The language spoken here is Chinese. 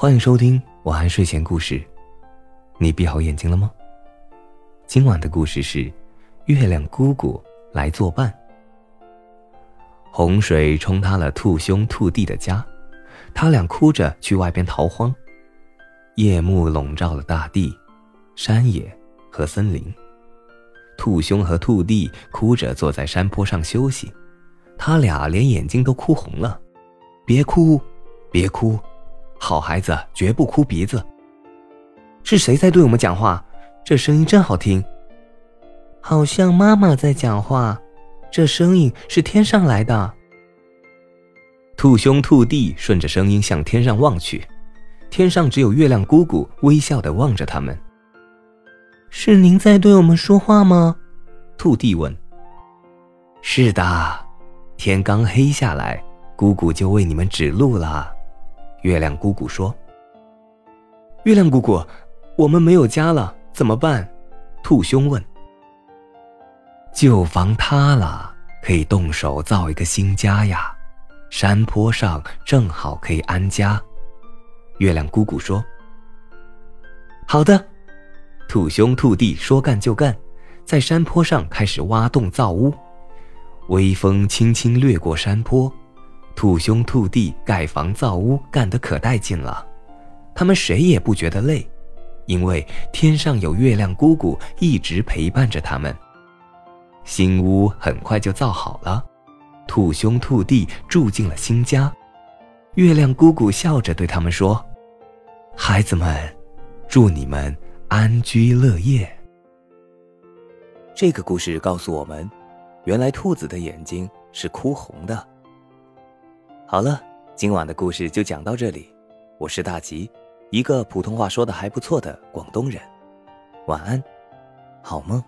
欢迎收听晚安睡前故事。你闭好眼睛了吗？今晚的故事是月亮姑姑来作伴。洪水冲塌了兔兄兔弟的家，他俩哭着去外边逃荒。夜幕笼罩了大地、山野和森林。兔兄和兔弟哭着坐在山坡上休息，他俩连眼睛都哭红了。别哭，别哭，好孩子绝不哭鼻子。是谁在对我们讲话？这声音真好听，好像妈妈在讲话。这声音是天上来的。兔兄兔弟顺着声音向天上望去，天上只有月亮姑姑微笑的望着他们。是您在对我们说话吗？兔弟问。是的，天刚黑下来，姑姑就为你们指路了。月亮姑姑说。月亮姑姑，我们没有家了，怎么办？兔兄问。旧房塌了，可以动手造一个新家呀。山坡上正好可以安家。月亮姑姑说。好的。兔兄兔弟说干就干，在山坡上开始挖洞造屋。微风轻轻掠过山坡，兔兄兔弟盖房造屋干得可带劲了。他们谁也不觉得累，因为天上有月亮姑姑一直陪伴着他们。新屋很快就造好了，兔兄兔弟住进了新家。月亮姑姑笑着对他们说：“孩子们，祝你们。”安居乐业。这个故事告诉我们，原来兔子的眼睛是哭红的。好了，今晚的故事就讲到这里。我是大吉，一个普通话说的还不错的广东人。晚安，好梦。